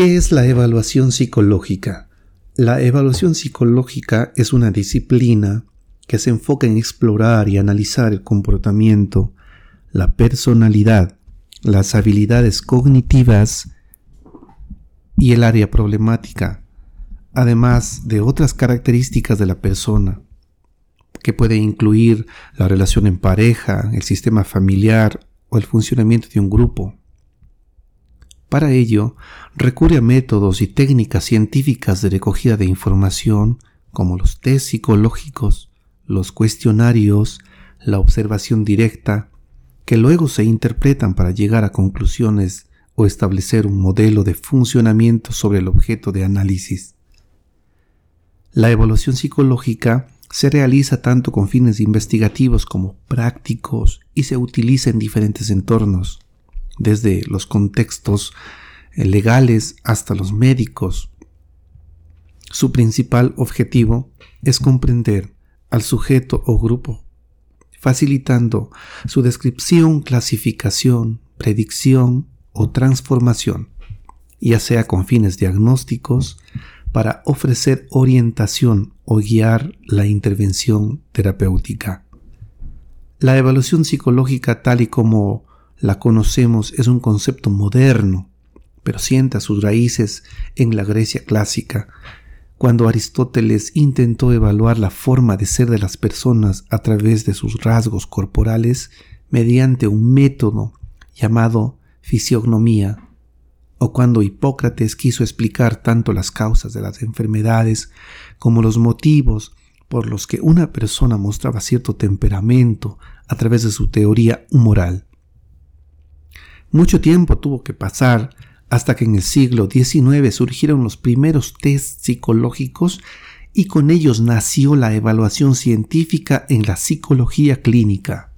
¿Qué es la evaluación psicológica? La evaluación psicológica es una disciplina que se enfoca en explorar y analizar el comportamiento, la personalidad, las habilidades cognitivas y el área problemática, además de otras características de la persona, que puede incluir la relación en pareja, el sistema familiar o el funcionamiento de un grupo. Para ello, recurre a métodos y técnicas científicas de recogida de información como los test psicológicos, los cuestionarios, la observación directa, que luego se interpretan para llegar a conclusiones o establecer un modelo de funcionamiento sobre el objeto de análisis. La evaluación psicológica se realiza tanto con fines investigativos como prácticos y se utiliza en diferentes entornos desde los contextos eh, legales hasta los médicos. Su principal objetivo es comprender al sujeto o grupo, facilitando su descripción, clasificación, predicción o transformación, ya sea con fines diagnósticos, para ofrecer orientación o guiar la intervención terapéutica. La evaluación psicológica tal y como la conocemos es un concepto moderno, pero sienta sus raíces en la Grecia clásica, cuando Aristóteles intentó evaluar la forma de ser de las personas a través de sus rasgos corporales mediante un método llamado fisiognomía, o cuando Hipócrates quiso explicar tanto las causas de las enfermedades como los motivos por los que una persona mostraba cierto temperamento a través de su teoría humoral. Mucho tiempo tuvo que pasar hasta que en el siglo XIX surgieron los primeros test psicológicos y con ellos nació la evaluación científica en la psicología clínica.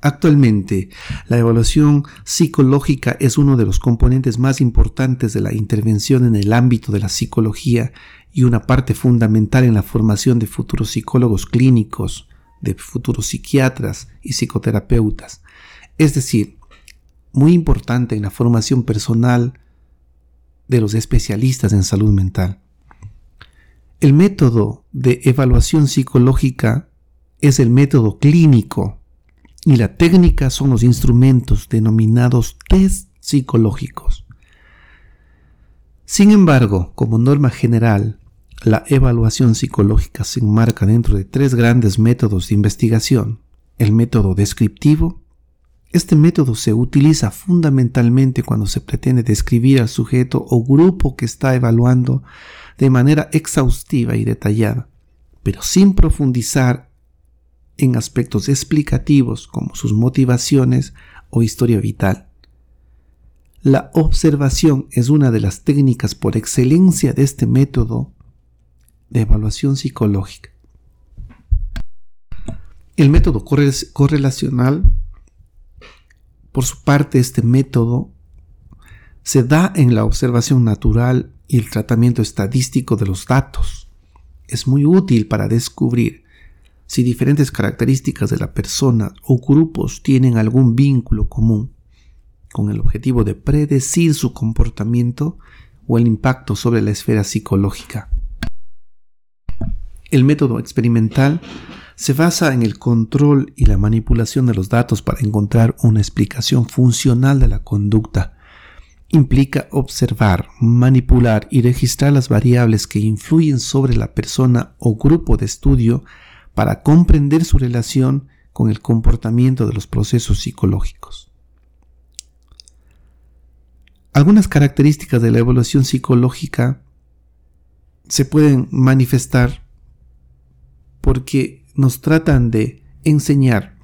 Actualmente, la evaluación psicológica es uno de los componentes más importantes de la intervención en el ámbito de la psicología y una parte fundamental en la formación de futuros psicólogos clínicos, de futuros psiquiatras y psicoterapeutas. Es decir, muy importante en la formación personal de los especialistas en salud mental. El método de evaluación psicológica es el método clínico y la técnica son los instrumentos denominados test psicológicos. Sin embargo, como norma general, la evaluación psicológica se enmarca dentro de tres grandes métodos de investigación, el método descriptivo, este método se utiliza fundamentalmente cuando se pretende describir al sujeto o grupo que está evaluando de manera exhaustiva y detallada, pero sin profundizar en aspectos explicativos como sus motivaciones o historia vital. La observación es una de las técnicas por excelencia de este método de evaluación psicológica. El método correlacional por su parte, este método se da en la observación natural y el tratamiento estadístico de los datos. Es muy útil para descubrir si diferentes características de la persona o grupos tienen algún vínculo común, con el objetivo de predecir su comportamiento o el impacto sobre la esfera psicológica. El método experimental se basa en el control y la manipulación de los datos para encontrar una explicación funcional de la conducta. Implica observar, manipular y registrar las variables que influyen sobre la persona o grupo de estudio para comprender su relación con el comportamiento de los procesos psicológicos. Algunas características de la evaluación psicológica se pueden manifestar porque nos tratan de enseñar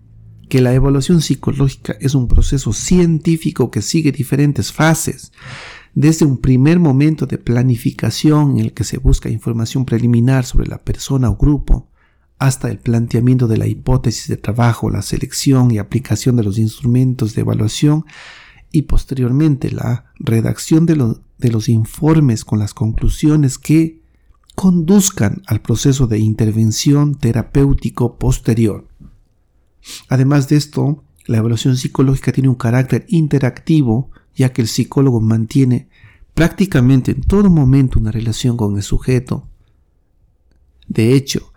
que la evaluación psicológica es un proceso científico que sigue diferentes fases, desde un primer momento de planificación en el que se busca información preliminar sobre la persona o grupo, hasta el planteamiento de la hipótesis de trabajo, la selección y aplicación de los instrumentos de evaluación y posteriormente la redacción de, los informes con las conclusiones que conduzcan al proceso de intervención terapéutico posterior. Además de esto, la evaluación psicológica tiene un carácter interactivo, ya que el psicólogo mantiene prácticamente en todo momento una relación con el sujeto. De hecho,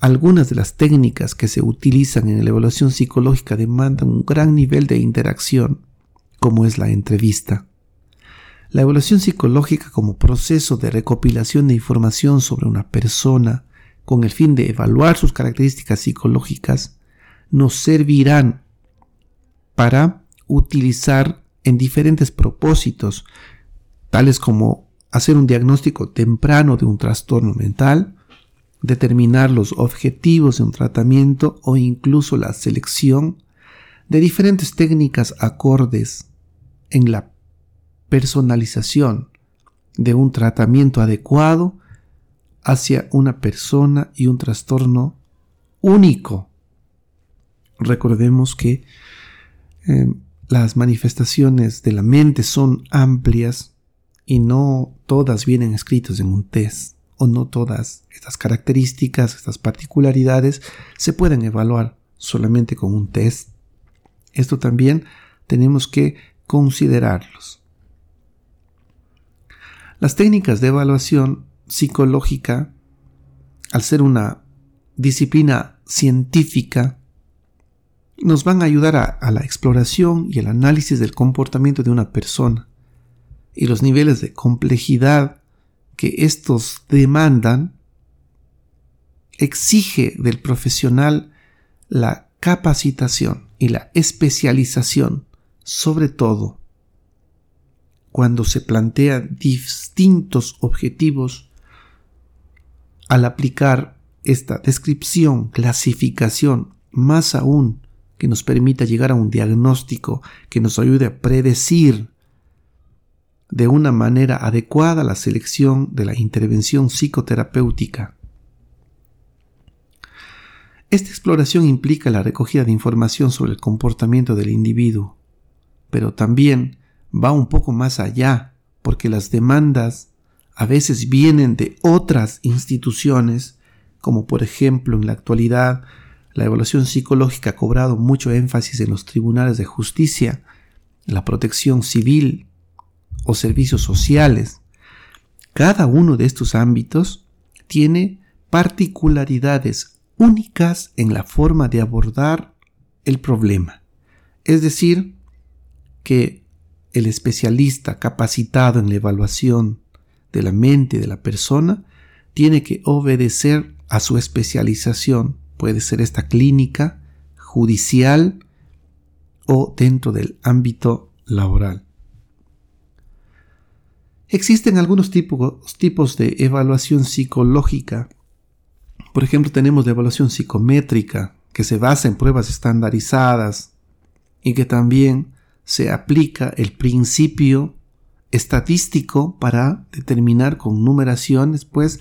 algunas de las técnicas que se utilizan en la evaluación psicológica demandan un gran nivel de interacción, como es la entrevista. La evaluación psicológica como proceso de recopilación de información sobre una persona con el fin de evaluar sus características psicológicas nos servirán para utilizar en diferentes propósitos, tales como hacer un diagnóstico temprano de un trastorno mental, determinar los objetivos de un tratamiento o incluso la selección de diferentes técnicas acordes en la personalización de un tratamiento adecuado hacia una persona y un trastorno único. Recordemos que eh, las manifestaciones de la mente son amplias y no todas vienen escritas en un test o no todas estas características, estas particularidades se pueden evaluar solamente con un test. Esto también tenemos que considerarlos. Las técnicas de evaluación psicológica, al ser una disciplina científica, nos van a ayudar a, a, la exploración y el análisis del comportamiento de una persona y los niveles de complejidad que estos demandan exige del profesional la capacitación y la especialización, sobre todo cuando se plantean distintos objetivos al aplicar esta descripción, clasificación, más aún que nos permita llegar a un diagnóstico que nos ayude a predecir de una manera adecuada la selección de la intervención psicoterapéutica. Esta exploración implica la recogida de información sobre el comportamiento del individuo, pero también va un poco más allá, porque las demandas a veces vienen de otras instituciones, como por ejemplo en la actualidad la evaluación psicológica ha cobrado mucho énfasis en los tribunales de justicia, la protección civil o servicios sociales. Cada uno de estos ámbitos tiene particularidades únicas en la forma de abordar el problema. Es decir, que el especialista capacitado en la evaluación de la mente de la persona tiene que obedecer a su especialización. Puede ser esta clínica, judicial o dentro del ámbito laboral. Existen algunos tipos, tipos de evaluación psicológica. Por ejemplo, tenemos la evaluación psicométrica, que se basa en pruebas estandarizadas y que también se aplica el principio estadístico para determinar con numeraciones pues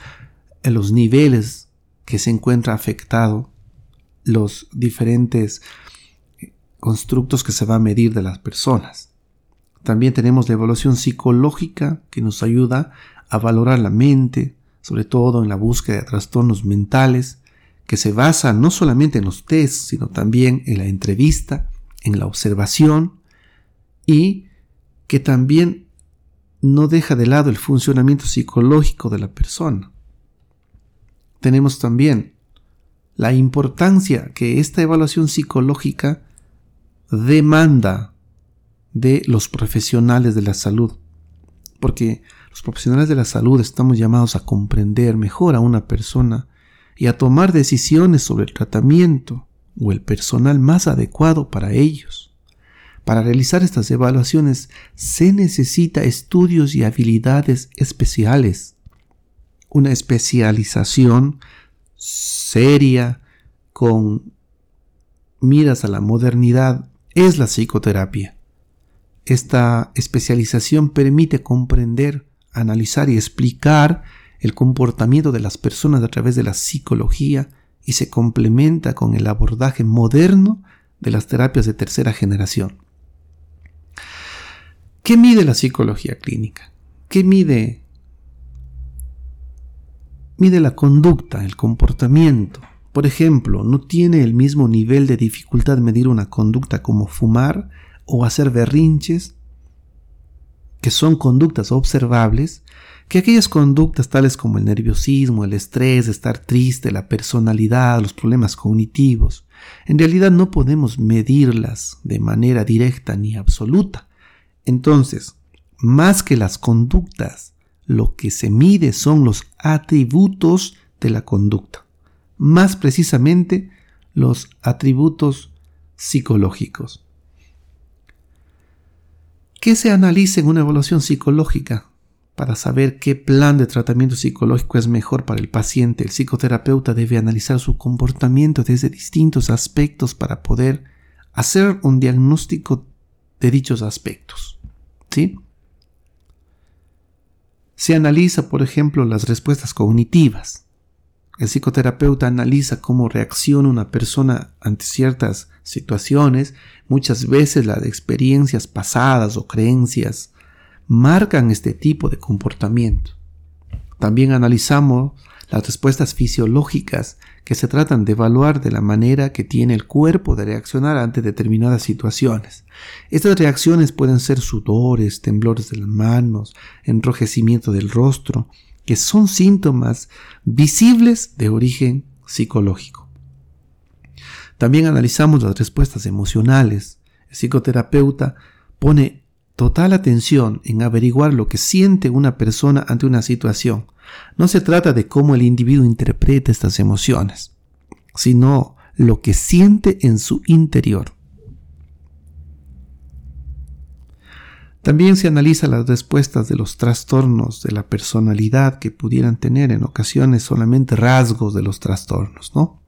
los niveles que se encuentra afectado los diferentes constructos que se va a medir de las personas. También tenemos la evaluación psicológica que nos ayuda a valorar la mente, sobre todo en la búsqueda de trastornos mentales, que se basa no solamente en los tests, sino también en la entrevista, en la observación y que también no deja de lado el funcionamiento psicológico de la persona. Tenemos también la importancia que esta evaluación psicológica demanda de los profesionales de la salud, porque los profesionales de la salud estamos llamados a comprender mejor a una persona y a tomar decisiones sobre el tratamiento o el personal más adecuado para ellos. Para realizar estas evaluaciones se necesita estudios y habilidades especiales, una especialización seria con miras a la modernidad es la psicoterapia. Esta especialización permite comprender, analizar y explicar el comportamiento de las personas a través de la psicología y se complementa con el abordaje moderno de las terapias de tercera generación. ¿Qué mide la psicología clínica? ¿Qué mide? Mide la conducta, el comportamiento. Por ejemplo, no tiene el mismo nivel de dificultad medir una conducta como fumar o hacer berrinches que son conductas observables, que aquellas conductas tales como el nerviosismo, el estrés, estar triste, la personalidad, los problemas cognitivos, en realidad no podemos medirlas de manera directa ni absoluta. Entonces, más que las conductas, lo que se mide son los atributos de la conducta. Más precisamente, los atributos psicológicos. ¿Qué se analiza en una evaluación psicológica? Para saber qué plan de tratamiento psicológico es mejor para el paciente, el psicoterapeuta debe analizar su comportamiento desde distintos aspectos para poder hacer un diagnóstico de dichos aspectos. ¿Sí? Se analiza, por ejemplo, las respuestas cognitivas. El psicoterapeuta analiza cómo reacciona una persona ante ciertas situaciones, muchas veces las experiencias pasadas o creencias marcan este tipo de comportamiento. También analizamos las respuestas fisiológicas que se tratan de evaluar de la manera que tiene el cuerpo de reaccionar ante determinadas situaciones. Estas reacciones pueden ser sudores, temblores de las manos, enrojecimiento del rostro, que son síntomas visibles de origen psicológico. También analizamos las respuestas emocionales. El psicoterapeuta pone total atención en averiguar lo que siente una persona ante una situación. No se trata de cómo el individuo interpreta estas emociones, sino lo que siente en su interior. También se analiza las respuestas de los trastornos de la personalidad que pudieran tener en ocasiones solamente rasgos de los trastornos, ¿no?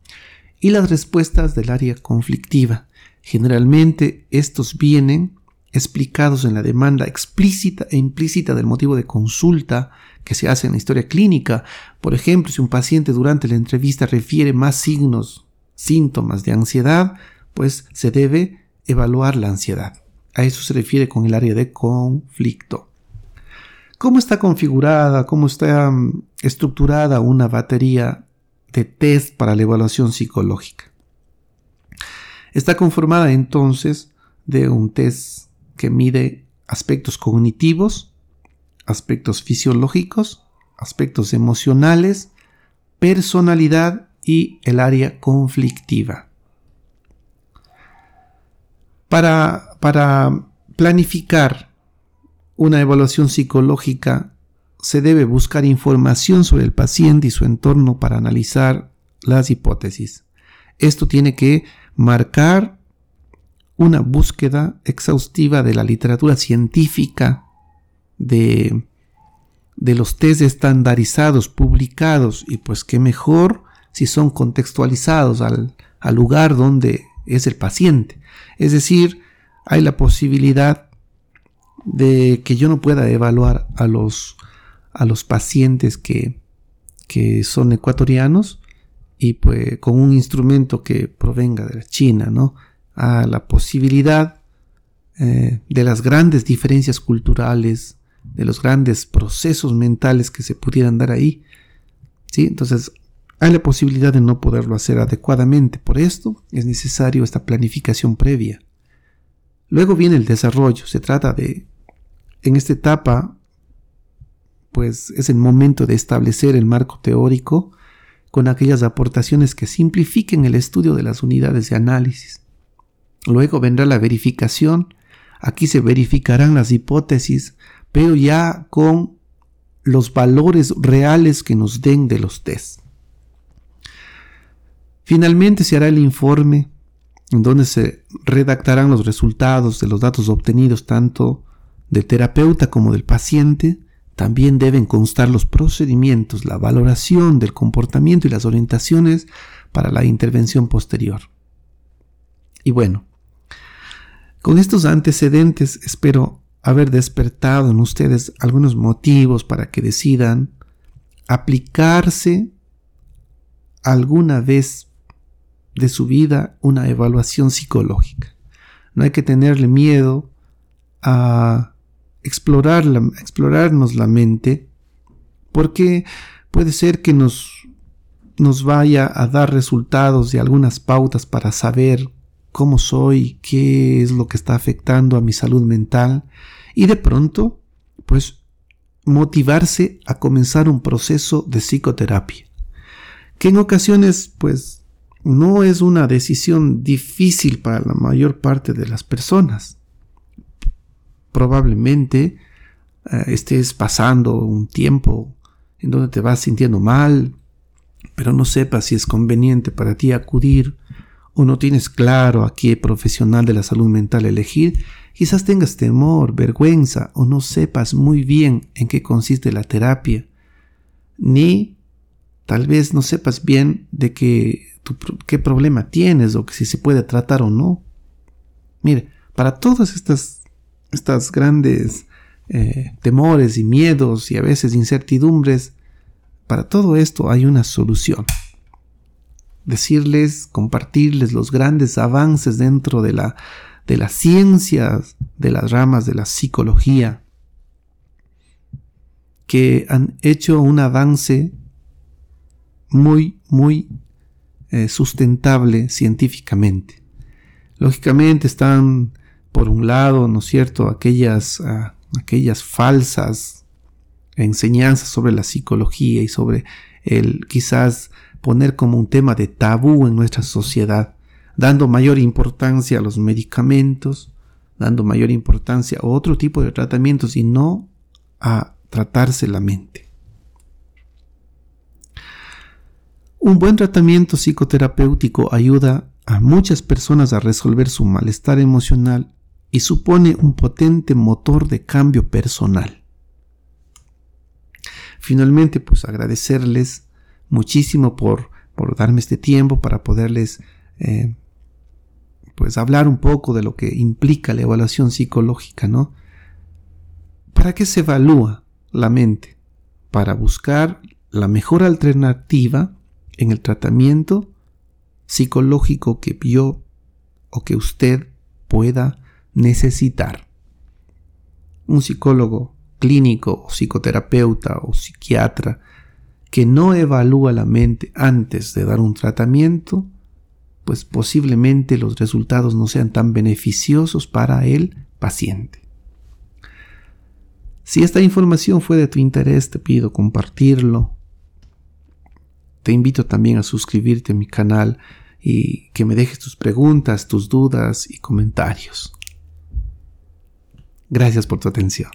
Y las respuestas del área conflictiva. Generalmente estos vienen explicados en la demanda explícita e implícita del motivo de consulta que se hace en la historia clínica. Por ejemplo, si un paciente durante la entrevista refiere más signos, síntomas de ansiedad, pues se debe evaluar la ansiedad. A eso se refiere con el área de conflicto. ¿Cómo está configurada, cómo está mm, estructurada una batería de test para la evaluación psicológica? Está conformada entonces de un test que mide aspectos cognitivos, aspectos fisiológicos, aspectos emocionales, personalidad y el área conflictiva. Para, para planificar una evaluación psicológica se debe buscar información sobre el paciente y su entorno para analizar las hipótesis. Esto tiene que marcar una búsqueda exhaustiva de la literatura científica, de, de los test estandarizados publicados, y pues qué mejor si son contextualizados al, al lugar donde es el paciente. Es decir, hay la posibilidad de que yo no pueda evaluar a los, a los pacientes que, que son ecuatorianos y pues con un instrumento que provenga de la China, ¿no? A la posibilidad eh, de las grandes diferencias culturales, de los grandes procesos mentales que se pudieran dar ahí. ¿sí? Entonces, hay la posibilidad de no poderlo hacer adecuadamente. Por esto es necesario esta planificación previa. Luego viene el desarrollo. Se trata de, en esta etapa, pues es el momento de establecer el marco teórico con aquellas aportaciones que simplifiquen el estudio de las unidades de análisis. Luego vendrá la verificación. Aquí se verificarán las hipótesis, pero ya con los valores reales que nos den de los test. Finalmente se hará el informe en donde se redactarán los resultados de los datos obtenidos tanto del terapeuta como del paciente. También deben constar los procedimientos, la valoración del comportamiento y las orientaciones para la intervención posterior. Y bueno, con estos antecedentes espero haber despertado en ustedes algunos motivos para que decidan aplicarse alguna vez de su vida una evaluación psicológica. No hay que tenerle miedo a explorar explorarnos la mente porque puede ser que nos, nos vaya a dar resultados y algunas pautas para saber cómo soy, qué es lo que está afectando a mi salud mental y de pronto pues motivarse a comenzar un proceso de psicoterapia, que en ocasiones pues no es una decisión difícil para la mayor parte de las personas. Probablemente eh, estés pasando un tiempo en donde te vas sintiendo mal, pero no sepas si es conveniente para ti acudir o no tienes claro a qué profesional de la salud mental elegir, quizás tengas temor, vergüenza o no sepas muy bien en qué consiste la terapia, ni tal vez no sepas bien de qué, problema tienes o si se puede tratar o no. Mire, para todas estas, estas grandes eh, temores y miedos y a veces incertidumbres, para todo esto hay una solución. Decirles, compartirles los grandes avances dentro de, la, de las ciencias, de las ramas de la psicología, que han hecho un avance muy, muy eh, sustentable científicamente. Lógicamente están, por un lado, ¿no es cierto?, aquellas, ah, aquellas falsas enseñanzas sobre la psicología y sobre el quizás poner como un tema de tabú en nuestra sociedad, dando mayor importancia a los medicamentos, dando mayor importancia a otro tipo de tratamientos y no a tratarse la mente. Un buen tratamiento psicoterapéutico ayuda a muchas personas a resolver su malestar emocional y supone un potente motor de cambio personal. Finalmente, pues agradecerles muchísimo por, por darme este tiempo para poderles eh, pues hablar un poco de lo que implica la evaluación psicológica, ¿no? ¿Para qué se evalúa la mente? Para buscar la mejor alternativa en el tratamiento psicológico que yo o que usted pueda necesitar. Un psicólogo clínico o psicoterapeuta o psiquiatra que no evalúa la mente antes de dar un tratamiento, pues posiblemente los resultados no sean tan beneficiosos para el paciente. Si esta información fue de tu interés, te pido compartirlo. Te invito también a suscribirte a mi canal y que me dejes tus preguntas, tus dudas y comentarios. Gracias por tu atención.